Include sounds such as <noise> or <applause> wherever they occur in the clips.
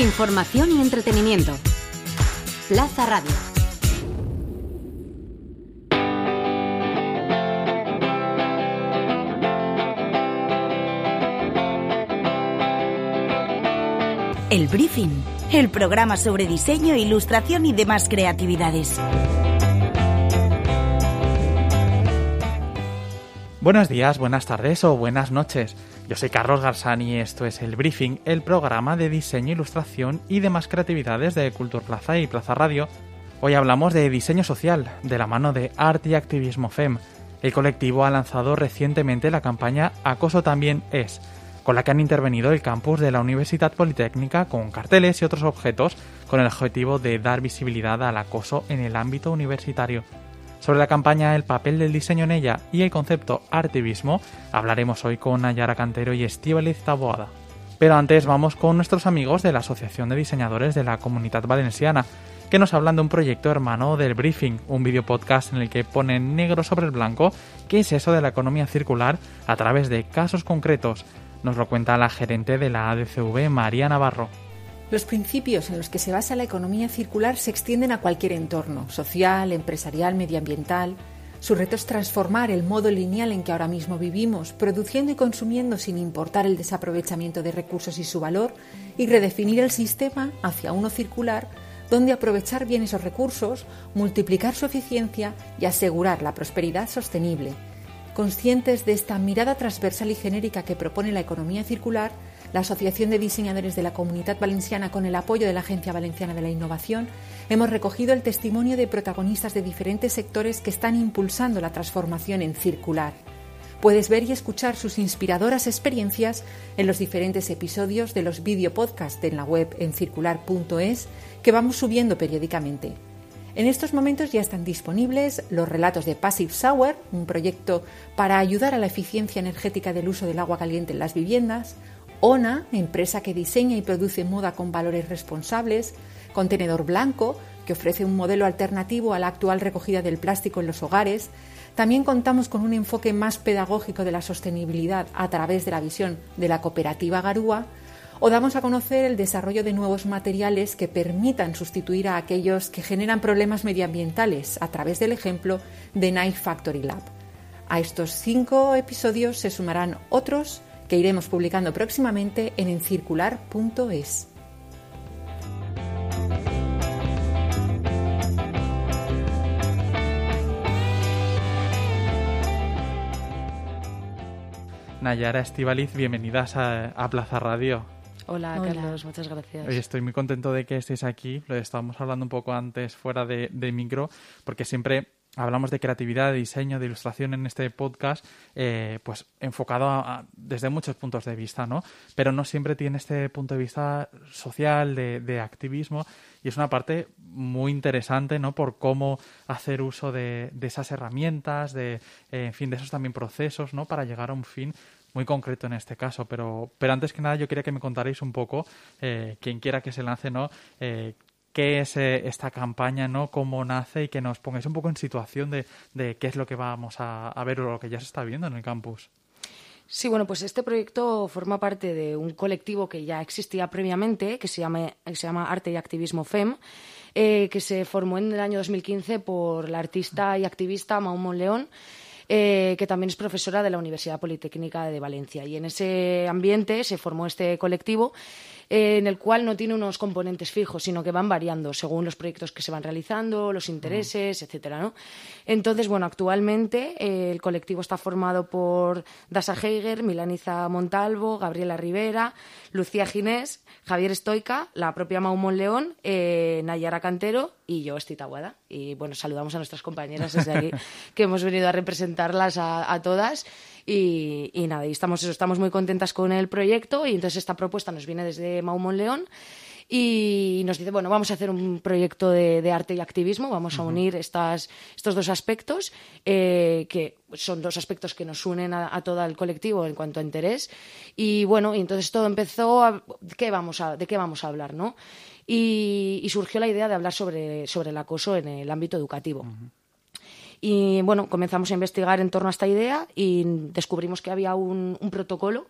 Información y entretenimiento. Plaza Radio. El Briefing, el programa sobre diseño, ilustración y demás creatividades. Buenos días, buenas tardes o buenas noches. Yo soy Carlos Garzani y esto es El Briefing, el programa de diseño, ilustración y demás creatividades de Cultura Plaza y Plaza Radio. Hoy hablamos de diseño social, de la mano de Arte y Activismo FEM. El colectivo ha lanzado recientemente la campaña Acoso también es, con la que han intervenido el campus de la Universidad Politécnica con carteles y otros objetos con el objetivo de dar visibilidad al acoso en el ámbito universitario. Sobre la campaña El papel del diseño en ella y el concepto artivismo hablaremos hoy con Nayara Cantero y Estíbaliz Taboada. Pero antes vamos con nuestros amigos de la Asociación de Diseñadores de la Comunidad Valenciana, que nos hablan de un proyecto hermano del Briefing, un video podcast en el que ponen negro sobre el blanco qué es eso de la economía circular a través de casos concretos. Nos lo cuenta la gerente de la ADCV, María Navarro. Los principios en los que se basa la economía circular se extienden a cualquier entorno, social, empresarial, medioambiental. Su reto es transformar el modo lineal en que ahora mismo vivimos, produciendo y consumiendo sin importar el desaprovechamiento de recursos y su valor, y redefinir el sistema hacia uno circular, donde aprovechar bien esos recursos, multiplicar su eficiencia y asegurar la prosperidad sostenible. Conscientes de esta mirada transversal y genérica que propone la economía circular, la Asociación de Diseñadores de la Comunidad Valenciana, con el apoyo de la Agencia Valenciana de la Innovación, hemos recogido el testimonio de protagonistas de diferentes sectores que están impulsando la transformación en circular. Puedes ver y escuchar sus inspiradoras experiencias en los diferentes episodios de los videopodcasts en la web en circular.es que vamos subiendo periódicamente. En estos momentos ya están disponibles los relatos de Passive Shower, un proyecto para ayudar a la eficiencia energética del uso del agua caliente en las viviendas, ONA, empresa que diseña y produce moda con valores responsables, Contenedor Blanco, que ofrece un modelo alternativo a la actual recogida del plástico en los hogares. También contamos con un enfoque más pedagógico de la sostenibilidad a través de la visión de la cooperativa Garúa o damos a conocer el desarrollo de nuevos materiales que permitan sustituir a aquellos que generan problemas medioambientales a través del ejemplo de Knife Factory Lab. A estos cinco episodios se sumarán otros que iremos publicando próximamente en encircular.es. Nayara Estivaliz, bienvenidas a, Plaza Radio. Hola, Carlos, muchas gracias. estoy muy contento de que estéis aquí. Lo estábamos hablando un poco antes fuera de, de micro, porque siempre hablamos de creatividad, de diseño, de ilustración en este podcast, eh, pues enfocado desde muchos puntos de vista, ¿no? Pero no siempre tiene este punto de vista social, de, activismo, y es una parte muy interesante, ¿no? Por cómo hacer uso de, esas herramientas, de, eh, en fin, de esos también procesos, ¿no? Para llegar a un fin muy concreto en este caso, pero, pero antes que nada yo quería que me contarais un poco, eh, quien quiera que se lance, ¿no? Eh, qué es eh, esta campaña, ¿no? Cómo nace y que nos pongáis un poco en situación de, de qué es lo que vamos a, ver o lo que ya se está viendo en el campus. Sí, bueno, pues este proyecto forma parte de un colectivo que ya existía previamente, que se llama, se llama Arte y Activismo FEM, eh, que se formó en el año 2015 por la artista y activista Maumon León. Eh, que también es profesora de la Universidad Politécnica de Valencia. Y en ese ambiente se formó este colectivo eh, en el cual no tiene unos componentes fijos, sino que van variando según los proyectos que se van realizando, los intereses, etcétera, ¿no? Entonces, bueno, actualmente eh, el colectivo está formado por Dasa Heiger, Milaniza Montalvo, Gabriela Rivera, Lucía Ginés, Javier Estoica, la propia Maumón León, eh, Nayara Cantero y yo, Estita Guada. Y bueno, saludamos a nuestras compañeras desde aquí, <laughs> que hemos venido a representarlas a todas. Y, nada, y estamos, estamos muy contentas con el proyecto y entonces esta propuesta nos viene desde Maumon León y nos dice, bueno, vamos a hacer un proyecto de, arte y activismo, vamos a unir estas, estos dos aspectos, eh, que son dos aspectos que nos unen a, todo el colectivo en cuanto a interés. Y bueno, y entonces todo empezó a, ¿qué vamos a, ¿de qué vamos a hablar? ¿no? Y, surgió la idea de hablar sobre, sobre el acoso en el ámbito educativo. Y bueno, comenzamos a investigar en torno a esta idea y descubrimos que había un, protocolo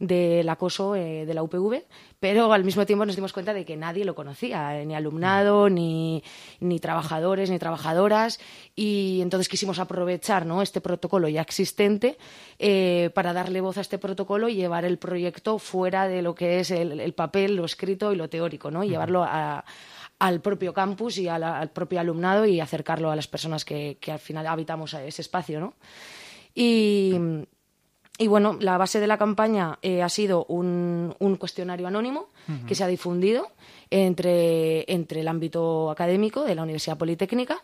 del acoso eh, de la UPV, pero al mismo tiempo nos dimos cuenta de que nadie lo conocía, eh, ni alumnado, ni, ni, trabajadores, ni trabajadoras, y entonces quisimos aprovechar ¿no? este protocolo ya existente eh, para darle voz a este protocolo y llevar el proyecto fuera de lo que es el, papel, lo escrito y lo teórico, ¿no? llevarlo al propio campus y al propio alumnado y acercarlo a las personas que, que al final habitamos ese espacio, ¿no? Y, y bueno, la base de la campaña eh, ha sido un, un cuestionario anónimo que se ha difundido entre, entre el ámbito académico de la Universidad Politécnica.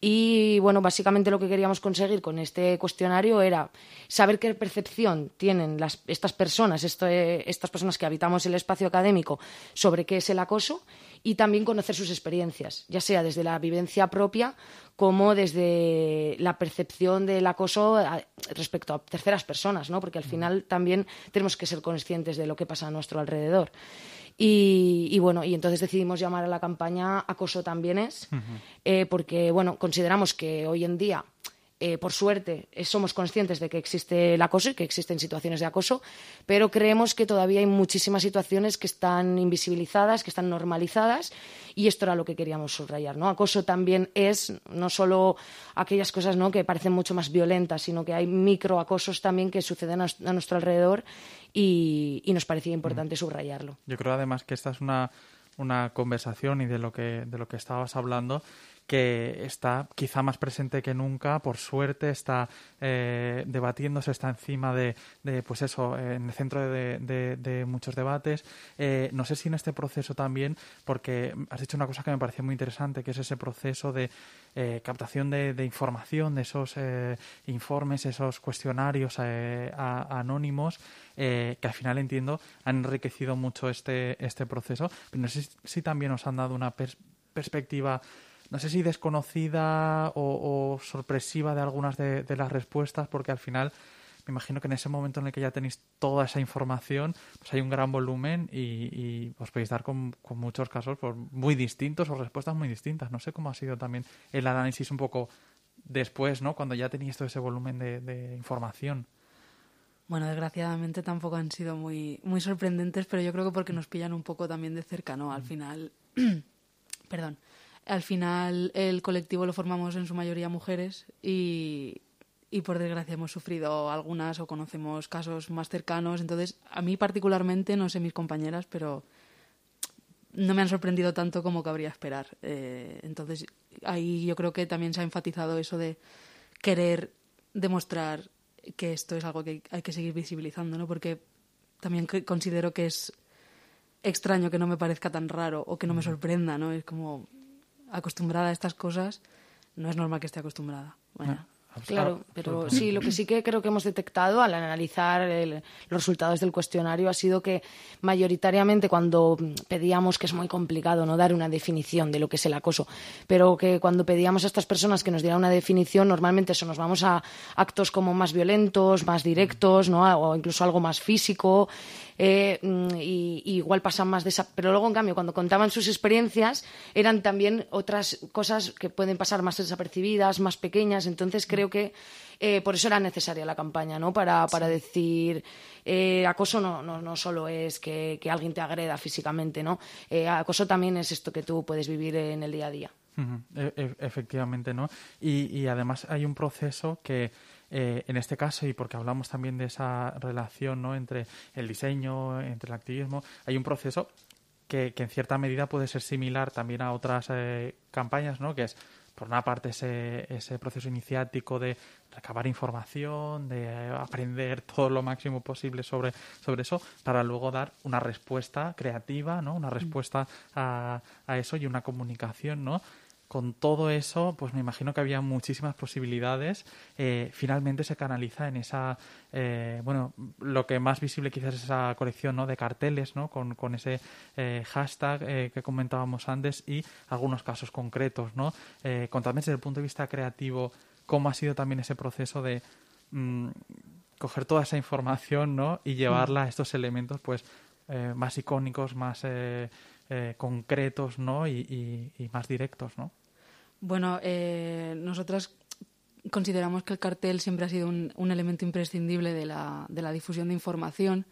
Y bueno, básicamente lo que queríamos conseguir con este cuestionario era saber qué percepción tienen las, estas personas, estas personas que habitamos el espacio académico sobre qué es el acoso y también conocer sus experiencias, ya sea desde la vivencia propia como desde la percepción del acoso respecto a terceras personas, ¿no? Porque al final también tenemos que ser conscientes de lo que pasa a nuestro alrededor. Y, bueno, y entonces decidimos llamar a la campaña Acoso también es, eh, porque bueno, consideramos que hoy en día eh, por suerte, eh, somos conscientes de que existe el acoso y que existen situaciones de acoso, pero creemos que todavía hay muchísimas situaciones que están invisibilizadas, que están normalizadas, y esto era lo que queríamos subrayar. ¿no? Acoso también es no solo aquellas cosas ¿no? que parecen mucho más violentas, sino que hay microacosos también que suceden a, nuestro alrededor y, nos parecía importante subrayarlo. Yo creo además que esta es una, una conversación y de lo que, de lo que estabas hablando que está quizá más presente que nunca, por suerte, está eh, debatiéndose, está encima de, pues eso, en el centro de, muchos debates. Eh, no sé si en este proceso también, porque has dicho una cosa que me pareció muy interesante, que es ese proceso de eh, captación de, información, de esos informes, esos cuestionarios anónimos, que al final entiendo han enriquecido mucho este, este proceso. Pero no sé si también os han dado una perspectiva no sé si desconocida o, sorpresiva de algunas de, las respuestas, porque al final me imagino que en ese momento en el que ya tenéis toda esa información, pues hay un gran volumen y, os podéis dar con, muchos casos pues, muy distintos o respuestas muy distintas. No sé cómo ha sido también el análisis un poco después, ¿no? Cuando ya tenéis todo ese volumen de, información. Bueno, desgraciadamente tampoco han sido muy, muy sorprendentes, pero yo creo que porque nos pillan un poco también de cerca, ¿no? Al final, <clears throat> perdón, al final el colectivo lo formamos en su mayoría mujeres y, por desgracia hemos sufrido algunas o conocemos casos más cercanos. Entonces, a mí particularmente, no sé mis compañeras, pero no me han sorprendido tanto como cabría esperar. Eh, entonces, ahí yo creo que también se ha enfatizado eso de querer demostrar que esto es algo que hay que seguir visibilizando, ¿no? Porque también considero que es extraño que no me parezca tan raro o que no me sorprenda, ¿no? Es como acostumbrada a estas cosas, no es normal que esté acostumbrada. Bueno. Claro, pero sí, lo que sí que creo que hemos detectado al analizar los resultados del cuestionario ha sido que mayoritariamente cuando pedíamos, que es muy complicado no dar una definición de lo que es el acoso, pero que cuando pedíamos a estas personas que nos dieran una definición, normalmente eso nos vamos a actos como más violentos, más directos, ¿no? o incluso algo más físico. Eh, mm, y, igual pasan más de esa. Pero luego, en cambio, cuando contaban sus experiencias, eran también otras cosas que pueden pasar más desapercibidas, más pequeñas. Entonces, creo que eh, por eso era necesaria la campaña, ¿no? Para, para decir, eh, acoso no, no, no, solo es que, que, alguien te agreda físicamente, ¿no? acoso también es esto que tú puedes vivir en el día a día. E, e, efectivamente, ¿no? Y, y además hay un proceso que eh, en este caso, y porque hablamos también de esa relación ¿no? entre el diseño, entre el activismo, hay un proceso que, en cierta medida puede ser similar también a otras eh, campañas, ¿no? que es, por una parte, ese, ese proceso iniciático de recabar información, de aprender todo lo máximo posible sobre, sobre eso, para luego dar una respuesta creativa, ¿no? una respuesta a, a eso y una comunicación, ¿no? Con todo eso, pues me imagino que había muchísimas posibilidades. Eh, finalmente se canaliza en esa, eh, bueno, lo que más visible quizás es esa colección ¿no? de carteles, ¿no? Con, con ese eh, hashtag que comentábamos antes y algunos casos concretos, ¿no? contadme desde el punto de vista creativo cómo ha sido también ese proceso de mm, coger toda esa información, ¿no? Y llevarla a estos elementos, pues, más icónicos, más concretos, ¿no? Y, y, más directos, ¿no? Bueno, eh, nosotras consideramos que el cartel siempre ha sido un, elemento imprescindible de la, de la, difusión de información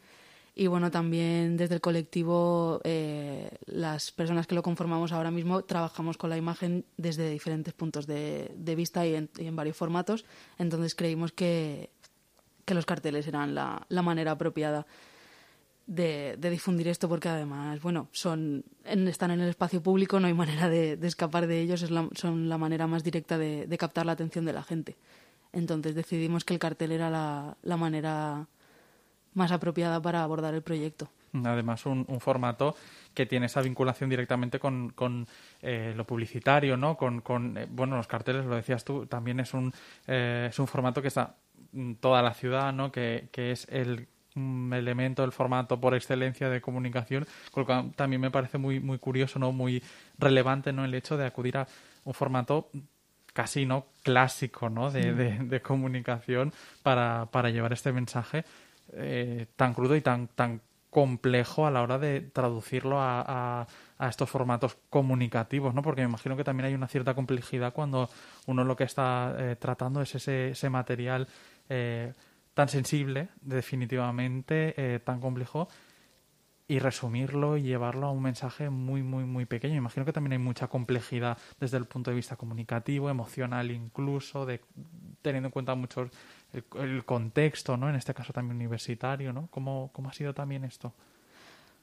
Y bueno, también desde el colectivo, eh, las personas que lo conformamos ahora mismo trabajamos con la imagen desde diferentes puntos de, vista y en, varios formatos. Entonces creímos que, los carteles eran la, manera apropiada de, difundir esto porque además, bueno, son están en el espacio público, no hay manera de, escapar de ellos, es son la manera más directa de, captar la atención de la gente. Entonces decidimos que el cartel era la, la manera más apropiada para abordar el proyecto. Además, un, formato que tiene esa vinculación directamente con, con eh, lo publicitario, ¿no? Con, con eh, bueno, los carteles, lo decías tú, también es un, eh, es un formato que está en toda la ciudad, ¿no? Que, que es el elemento, el formato por excelencia de comunicación, con lo cual también me parece muy, muy curioso, ¿no? Muy relevante, ¿no? El hecho de acudir a un formato casi no clásico ¿no? De, de, de, comunicación para, para llevar este mensaje eh, tan crudo y tan, tan complejo a la hora de traducirlo a, a, estos formatos comunicativos, ¿no? Porque me imagino que también hay una cierta complejidad cuando uno lo que está eh, tratando es ese, ese material eh, tan sensible, definitivamente, tan complejo, y resumirlo y llevarlo a un mensaje muy, muy, muy pequeño. Imagino que también hay mucha complejidad desde el punto de vista comunicativo, emocional incluso, de teniendo en cuenta muchos el, contexto, ¿no? En este caso también universitario, ¿no? ¿Cómo, ha sido también esto?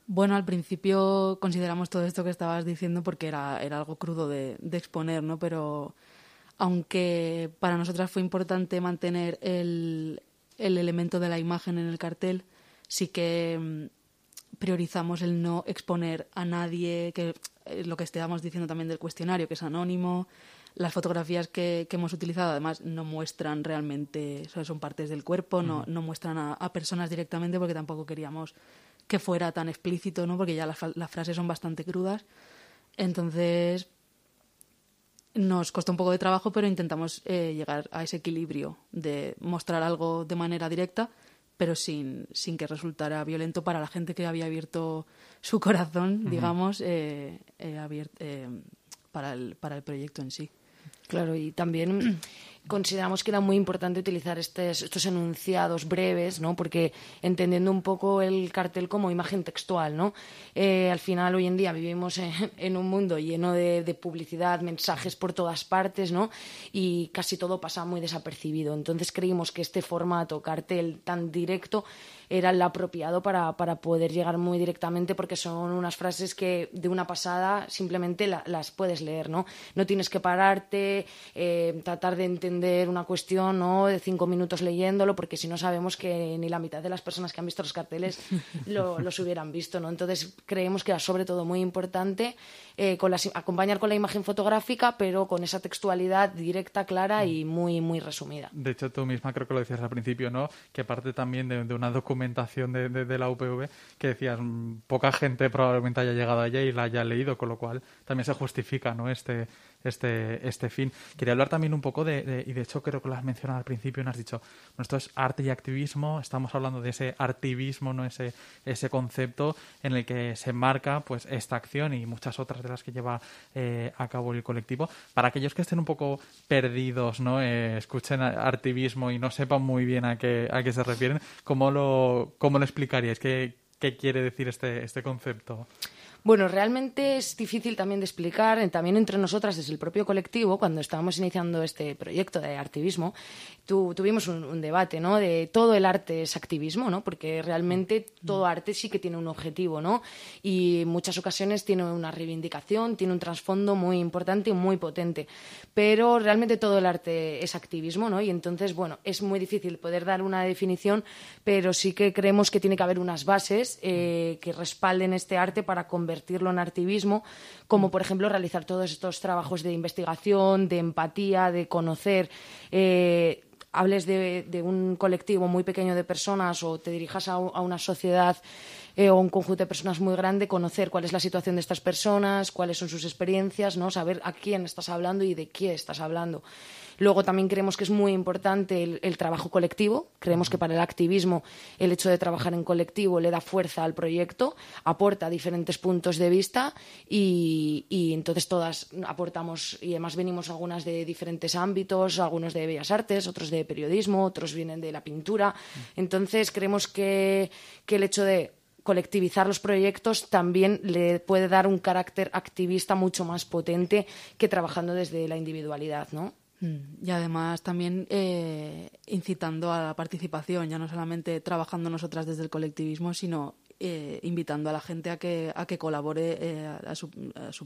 Bueno, al principio consideramos todo esto que estabas diciendo porque era, era algo crudo de, exponer, ¿no? Pero aunque para nosotras fue importante mantener el, el elemento de la imagen en el cartel, sí que mm, priorizamos el no exponer a nadie, que lo que estábamos diciendo también del cuestionario, que es anónimo, las fotografías que, hemos utilizado además no muestran realmente, son partes del cuerpo, no, no muestran a, personas directamente porque tampoco queríamos que fuera tan explícito, ¿no? porque ya las, frases son bastante crudas. Entonces nos costó un poco de trabajo, pero intentamos eh, llegar a ese equilibrio de mostrar algo de manera directa, pero sin, sin que resultara violento para la gente que había abierto su corazón, digamos, eh, eh, para, el, para el proyecto en sí. Claro, y también consideramos que era muy importante utilizar estos enunciados breves, ¿no? Porque entendiendo un poco el cartel como imagen textual, ¿no? Eh, al final, hoy en día vivimos <laughs> en, un mundo lleno de, de, publicidad, mensajes por todas partes, ¿no? Y casi todo pasa muy desapercibido. Entonces creímos que este formato cartel tan directo era el apropiado para, para, poder llegar muy directamente porque son unas frases que de una pasada simplemente las puedes leer, ¿no? No tienes que pararte, eh, tratar de entender una cuestión, ¿no? De cinco minutos leyéndolo porque si no sabemos que ni la mitad de las personas que han visto los carteles <laughs> lo, los hubieran visto, ¿no? Entonces creemos que era sobre todo muy importante eh, con acompañar con la imagen fotográfica pero con esa textualidad directa, clara y muy, muy resumida. De hecho, tú misma creo que lo decías al principio, ¿no? Que parte también de, de una documentación de, la UPV que decías, mm, poca gente probablemente haya llegado allá y la haya leído, con lo cual también se justifica ¿no? este, este, este fin. Quería hablar también un poco de, y de hecho creo que lo has mencionado al principio, no has dicho, esto es arte y activismo, estamos hablando de ese artivismo, ¿no? ese, ese concepto en el que se marca pues esta acción y muchas otras de las que lleva eh, a cabo el colectivo. Para aquellos que estén un poco perdidos, ¿no? Eh, escuchen artivismo y no sepan muy bien a qué, a qué se refieren, ¿cómo lo, cómo lo explicaríais? ¿Qué, qué quiere decir este, este concepto? Bueno, realmente es difícil también de explicar, también entre nosotras, desde el propio colectivo, cuando estábamos iniciando este proyecto de activismo, tuvimos un, debate, ¿no? De todo el arte es activismo, ¿no? Porque realmente todo arte sí que tiene un objetivo, ¿no? Y en muchas ocasiones tiene una reivindicación, tiene un trasfondo muy importante y muy potente. Pero realmente todo el arte es activismo, ¿no? Y entonces, bueno, es muy difícil poder dar una definición, pero sí que creemos que tiene que haber unas bases eh, que respalden este arte para convertirlo convertirlo en activismo, como por ejemplo realizar todos estos trabajos de investigación, de empatía, de conocer. Eh, hables de, un colectivo muy pequeño de personas o te dirijas a, una sociedad eh, o un conjunto de personas muy grande, conocer cuál es la situación de estas personas, cuáles son sus experiencias, ¿no? saber a quién estás hablando y de qué estás hablando. Luego también creemos que es muy importante el, trabajo colectivo. Creemos que para el activismo el hecho de trabajar en colectivo le da fuerza al proyecto, aporta diferentes puntos de vista y, entonces todas aportamos y además venimos algunas de diferentes ámbitos, algunos de bellas artes, otros de periodismo, otros vienen de la pintura. Entonces creemos que, que el hecho de colectivizar los proyectos también le puede dar un carácter activista mucho más potente que trabajando desde la individualidad, ¿no? Mm, y además también eh, incitando a la participación, ya no solamente trabajando nosotras desde el colectivismo, sino eh, invitando a la gente a que, a que colabore eh, a, su,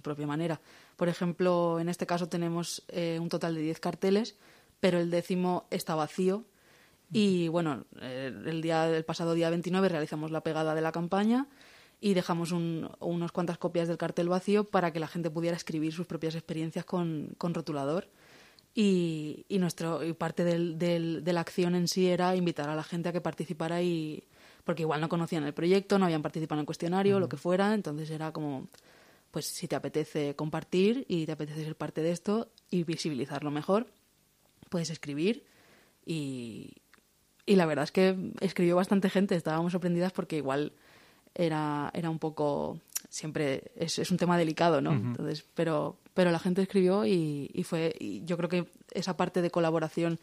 propia manera. Por ejemplo, en este caso tenemos un total de 10 carteles, pero el décimo está vacío. Y bueno, el, día, el pasado día 29 realizamos la pegada de la campaña y dejamos un, unas cuantas copias del cartel vacío para que la gente pudiera escribir sus propias experiencias con, con rotulador. Y, y, nuestro, y parte del, del, de la acción en sí era invitar a la gente a que participara y porque igual no conocían el proyecto, no habían participado en el cuestionario, lo que fuera, entonces era como, pues si te apetece compartir y te apetece ser parte de esto y visibilizarlo mejor, puedes escribir y, y la verdad es que escribió bastante gente, estábamos sorprendidas porque igual era, era un poco siempre es, es un tema delicado, ¿no? Entonces, pero, pero la gente escribió y, y fue, y yo creo que esa parte de colaboración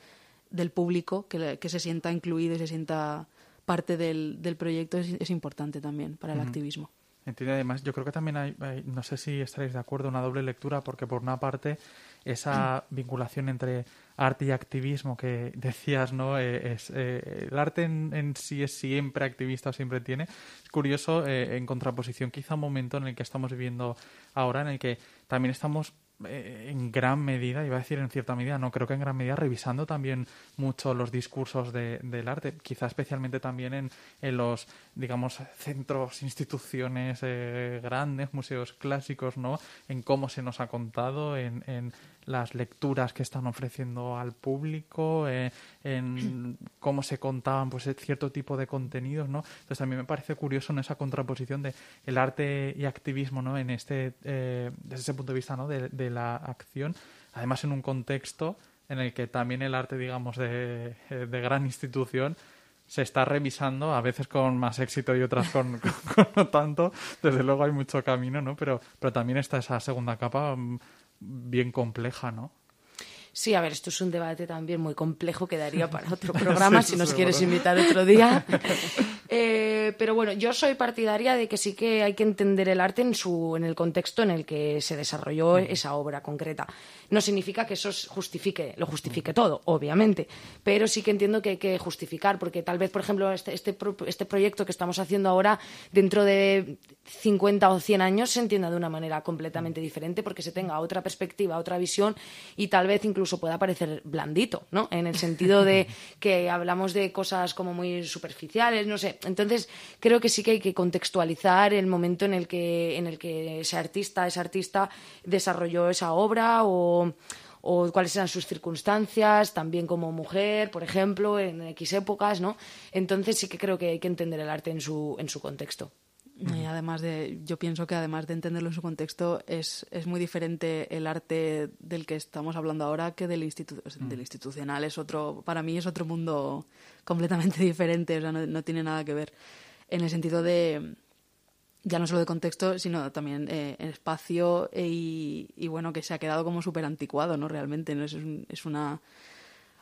del público, que, que se sienta incluido y se sienta parte del, del proyecto es, es, importante también para el activismo. Entiendo, además, yo creo que también hay, no sé si estaréis de acuerdo, una doble lectura, porque por una parte, esa vinculación entre arte y activismo que decías, ¿no? Eh, es, eh, el arte en, sí es siempre activista siempre tiene. Es curioso, eh, en contraposición quizá un momento en el que estamos viviendo ahora, en el que también estamos en gran medida, iba a decir en cierta medida, no creo que en gran medida revisando también mucho los discursos de, del arte, quizá especialmente también en, en los, digamos, centros, instituciones grandes, museos clásicos, ¿no? En cómo se nos ha contado, en, en las lecturas que están ofreciendo al público, eh, en <clears throat> cómo se contaban pues cierto tipo de contenidos, ¿no? Entonces también me parece curioso en esa contraposición de el arte y activismo, ¿no? En este, eh, desde ese punto de vista, ¿no? De, de, la acción, además en un contexto en el que también el arte, digamos, de, de gran institución se está revisando, a veces con más éxito y otras <laughs> con, con, no tanto. Desde luego hay mucho camino, ¿no? Pero, pero también está esa segunda capa mm, bien compleja, ¿no? Sí, a ver, esto es un debate también muy complejo que daría para otro <laughs> programa si nos quieres invitar otro día. <laughs> Eh, pero bueno, yo soy partidaria de que sí que hay que entender el arte en, su, en el contexto en el que se desarrolló esa obra concreta. No significa que eso justifique, lo justifique todo, obviamente, pero sí que entiendo que hay que justificar, porque tal vez, por ejemplo, este, este, este proyecto que estamos haciendo ahora, dentro de 50 o 100 años, se entienda de una manera completamente diferente, porque se tenga otra perspectiva, otra visión y tal vez incluso pueda parecer blandito, ¿no? En el sentido de <laughs> que hablamos de cosas como muy superficiales, no sé, entonces, creo que sí que hay que contextualizar el momento en el que, en el que ese artista, ese artista desarrolló esa obra o, o cuáles eran sus circunstancias, también como mujer, por ejemplo, en X épocas, ¿no? Entonces sí que creo que hay que entender el arte en su, en su contexto. Y además de, yo pienso que además de entenderlo en su contexto, es, es muy diferente el arte del que estamos hablando ahora que del, del institucional. Es otro, para mí es otro mundo completamente <laughs> diferente, o sea, no, tiene nada que ver. En el sentido de, ya no solo de contexto, sino también eh, en espacio y, y, bueno, que se ha quedado como súper anticuado, ¿no? Realmente, ¿no? Es, es una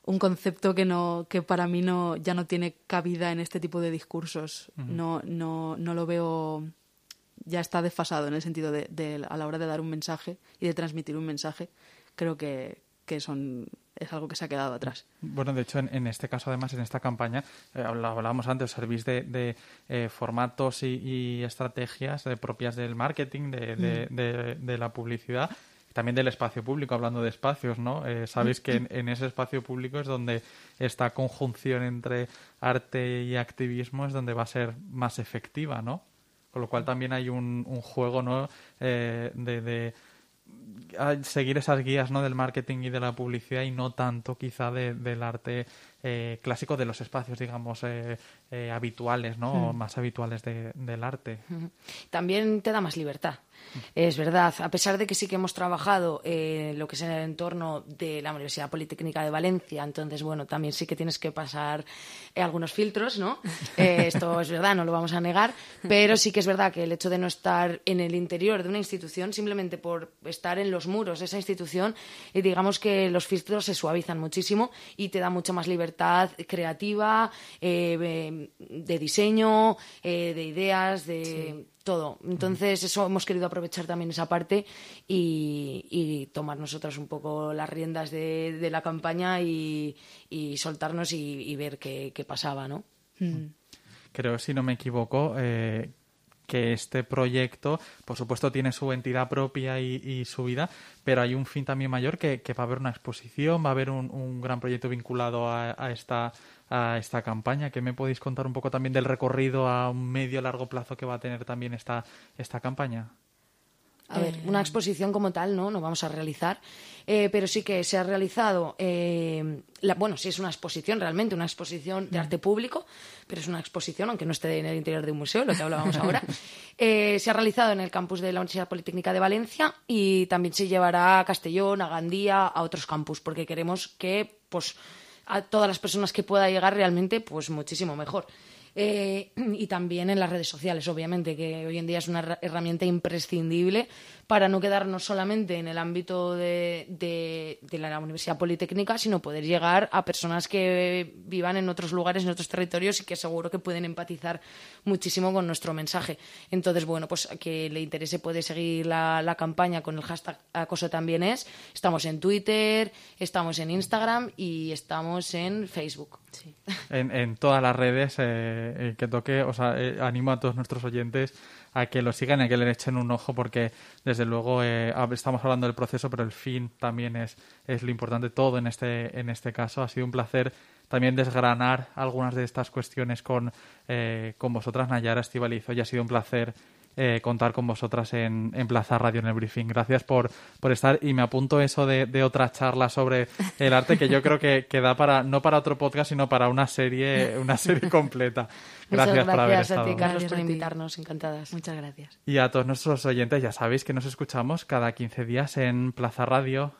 un concepto que no que para mí no ya no tiene cabida en este tipo de discursos. No no no lo veo ya está desfasado en el sentido de, a la hora de dar un mensaje y de transmitir un mensaje creo que, que son es algo que se ha quedado atrás. Bueno, de hecho, en, este caso, además, en esta campaña, eh, hablábamos antes, servís de, de eh, formatos y, estrategias eh, propias del marketing, de, de, la publicidad, también del espacio público, hablando de espacios, ¿no? Eh, sabéis que en, ese espacio público es donde esta conjunción entre arte y activismo es donde va a ser más efectiva, ¿no? Con lo cual también hay un, juego, ¿no? Eh, de seguir esas guías ¿no? del marketing y de la publicidad y no tanto quizá del arte eh, clásico de los espacios digamos eh, eh, habituales no o más habituales del arte. También te da más libertad Es verdad, a pesar de que sí que hemos trabajado eh, lo que es en el entorno de la Universidad Politécnica de Valencia, entonces, bueno, también sí que tienes que pasar algunos filtros, ¿no? <laughs> Esto es verdad, no lo vamos a negar, pero sí que es verdad que el hecho de no estar en el interior de una institución, simplemente por estar en los muros de esa institución, digamos que los filtros se suavizan muchísimo y te da mucha más libertad creativa, de diseño, de ideas, de todo. Entonces, eso hemos querido aprovechar también esa parte y, tomar nosotros un poco las riendas de, la campaña y, soltarnos y, ver qué, pasaba, ¿no? Mm. Creo, si no me equivoco, eh, que este proyecto, por supuesto, tiene su entidad propia y, su vida, pero hay un fin también mayor que, va a haber una exposición, va a haber un, gran proyecto vinculado a, esta campaña. ¿Qué me podéis contar un poco también del recorrido a un medio largo plazo que va a tener también esta campaña? A ver, una exposición como tal no, no vamos a realizar, eh, pero sí que se ha realizado, eh, bueno, sí es una exposición realmente, una exposición de arte público, pero es una exposición, aunque no esté en el interior de un museo, lo que hablábamos ahora. <laughs> Eh, se ha realizado en el campus de la Universidad Politécnica de Valencia y también se llevará a Castellón, a Gandía, a otros campus, porque queremos que, pues, a todas las personas que pueda llegar realmente, pues muchísimo mejor. Eh, <clears throat> y también en las redes sociales, obviamente, que hoy en día es una herramienta imprescindible para no quedarnos solamente en el ámbito de, la Universidad Politécnica, sino poder llegar a personas que vivan en otros lugares, en otros territorios y que seguro que pueden empatizar muchísimo con nuestro mensaje. Entonces, bueno, pues a que le interese puede seguir la campaña con el hashtag acoso también es. Estamos en Twitter, estamos en Instagram y estamos en Facebook. En, todas las redes eh, eh, que toque, o sea, eh, animo a todos nuestros oyentes a que lo sigan y a que le echen un ojo porque desde luego eh, estamos hablando del proceso pero el fin también es, es lo importante todo en este, en este caso. Ha sido un placer también desgranar algunas de estas cuestiones con, con vosotras, Nayara Estivalizo, y ha sido un placer eh, contar con vosotras en, en, Plaza Radio en el briefing. Gracias por, por estar y me apunto eso de, de, otra charla sobre el arte que yo creo que, que, da para, no para otro podcast, sino para una serie, una serie completa. <laughs> Gracias, por haber estado. a ti, Carlos, por invitarnos. Encantadas. Muchas gracias. Y a todos nuestros oyentes, ya sabéis que nos escuchamos cada 15 días en Plaza Radio